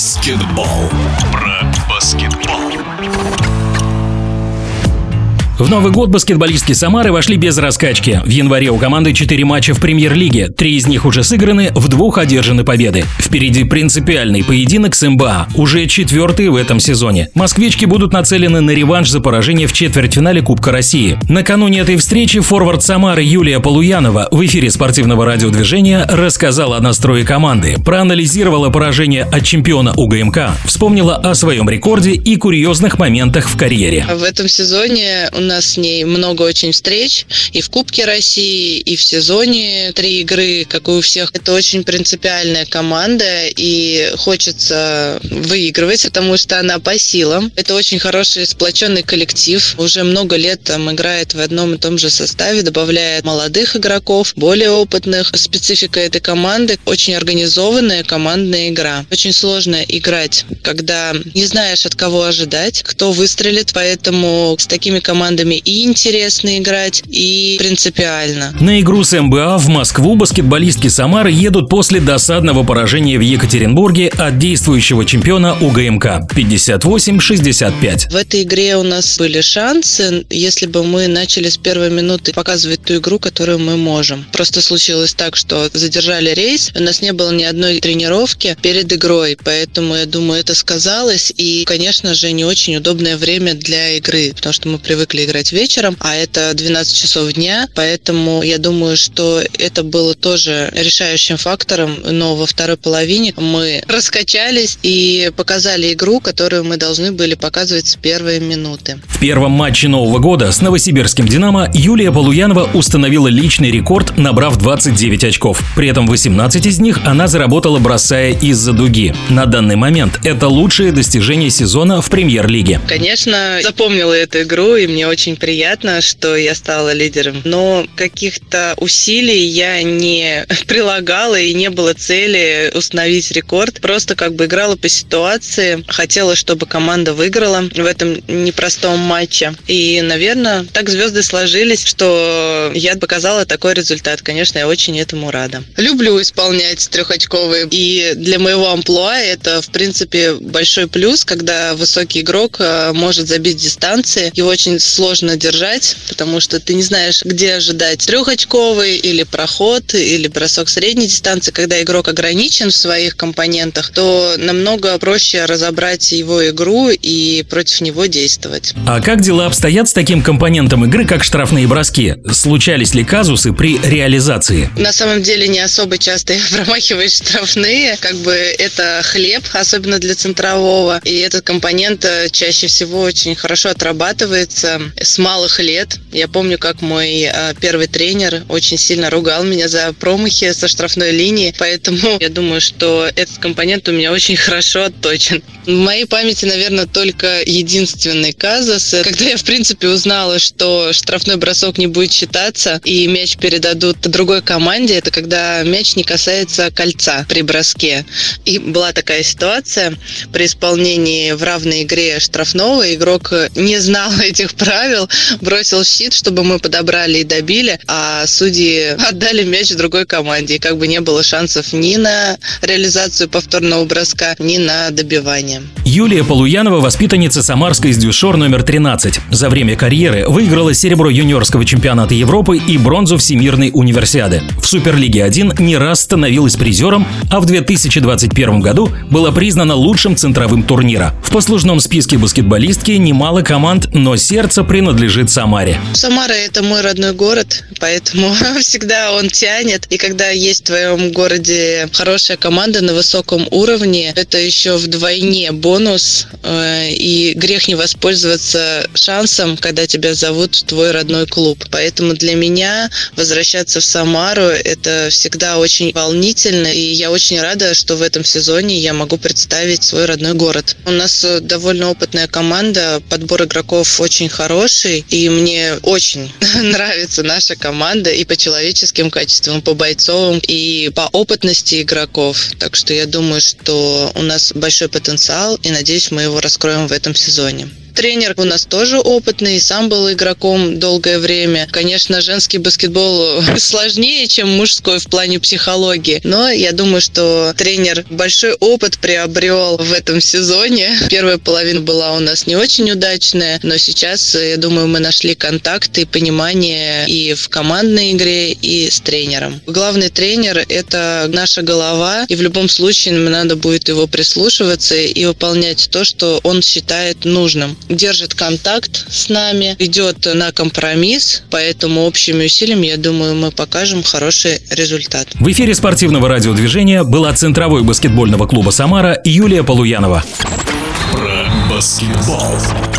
баскетбол. В Новый год баскетболистки Самары вошли без раскачки. В январе у команды 4 матча в премьер-лиге. Три из них уже сыграны, в двух одержаны победы. Впереди принципиальный поединок с МБА, уже четвертый в этом сезоне. Москвички будут нацелены на реванш за поражение в четвертьфинале Кубка России. Накануне этой встречи форвард Самары Юлия Полуянова в эфире спортивного радиодвижения рассказала о настрое команды, проанализировала поражение от чемпиона УГМК, вспомнила о своем рекорде и курьезных моментах в карьере. В этом сезоне у нас с ней много очень встреч и в Кубке России, и в сезоне три игры, как и у всех. Это очень принципиальная команда, и хочется выигрывать, потому что она по силам. Это очень хороший сплоченный коллектив. Уже много лет там играет в одном и том же составе, добавляет молодых игроков, более опытных. Специфика этой команды очень организованная командная игра. Очень сложно играть, когда не знаешь, от кого ожидать, кто выстрелит, поэтому с такими командами командами и интересно играть, и принципиально. На игру с МБА в Москву баскетболистки Самары едут после досадного поражения в Екатеринбурге от действующего чемпиона УГМК 58-65. В этой игре у нас были шансы, если бы мы начали с первой минуты показывать ту игру, которую мы можем. Просто случилось так, что задержали рейс, у нас не было ни одной тренировки перед игрой, поэтому я думаю, это сказалось, и, конечно же, не очень удобное время для игры, потому что мы привыкли играть вечером, а это 12 часов дня, поэтому я думаю, что это было тоже решающим фактором, но во второй половине мы раскачались и показали игру, которую мы должны были показывать с первой минуты. В первом матче Нового года с новосибирским «Динамо» Юлия Полуянова установила личный рекорд, набрав 29 очков. При этом 18 из них она заработала, бросая из-за дуги. На данный момент это лучшее достижение сезона в премьер-лиге. Конечно, запомнила эту игру, и мне очень приятно, что я стала лидером. Но каких-то усилий я не прилагала и не было цели установить рекорд. Просто как бы играла по ситуации. Хотела, чтобы команда выиграла в этом непростом матче. И, наверное, так звезды сложились, что я показала такой результат. Конечно, я очень этому рада. Люблю исполнять трехочковые. И для моего амплуа это, в принципе, большой плюс, когда высокий игрок э, может забить дистанции. Его очень сложно сложно держать, потому что ты не знаешь, где ожидать трехочковый или проход, или бросок средней дистанции. Когда игрок ограничен в своих компонентах, то намного проще разобрать его игру и против него действовать. А как дела обстоят с таким компонентом игры, как штрафные броски? Случались ли казусы при реализации? На самом деле не особо часто я промахиваюсь штрафные. Как бы это хлеб, особенно для центрового. И этот компонент э, чаще всего очень хорошо отрабатывается с малых лет. Я помню, как мой э, первый тренер очень сильно ругал меня за промахи со штрафной линии, поэтому я думаю, что этот компонент у меня очень хорошо отточен. В моей памяти, наверное, только единственный казус, когда я, в принципе, узнала, что штрафной бросок не будет считаться и мяч передадут другой команде, это когда мяч не касается кольца при броске. И была такая ситуация при исполнении в равной игре штрафного, игрок не знал этих правил, правил, бросил щит, чтобы мы подобрали и добили, а судьи отдали мяч другой команде. И как бы не было шансов ни на реализацию повторного броска, ни на добивание. Юлия Полуянова – воспитанница Самарской Дюшор номер 13. За время карьеры выиграла серебро юниорского чемпионата Европы и бронзу Всемирной универсиады. В Суперлиге 1 не раз становилась призером, а в 2021 году была признана лучшим центровым турнира. В послужном списке баскетболистки немало команд, но сердце принадлежит Самаре. Самара – это мой родной город, поэтому всегда он тянет. И когда есть в твоем городе хорошая команда на высоком уровне, это еще вдвойне бонус. Э, и грех не воспользоваться шансом, когда тебя зовут в твой родной клуб. Поэтому для меня возвращаться в Самару – это всегда очень волнительно. И я очень рада, что в этом сезоне я могу представить свой родной город. У нас довольно опытная команда, подбор игроков очень хороший хороший, и мне очень нравится наша команда и по человеческим качествам, по бойцовым, и по опытности игроков. Так что я думаю, что у нас большой потенциал, и надеюсь, мы его раскроем в этом сезоне. Тренер у нас тоже опытный, сам был игроком долгое время. Конечно, женский баскетбол сложнее, чем мужской в плане психологии, но я думаю, что тренер большой опыт приобрел в этом сезоне. Первая половина была у нас не очень удачная, но сейчас, я думаю, мы нашли контакты и понимание и в командной игре, и с тренером. Главный тренер – это наша голова, и в любом случае нам надо будет его прислушиваться и выполнять то, что он считает нужным. Держит контакт с нами, идет на компромисс, поэтому общими усилиями, я думаю, мы покажем хороший результат. В эфире спортивного радиодвижения была центровой баскетбольного клуба «Самара» Юлия Полуянова. Про баскетбол.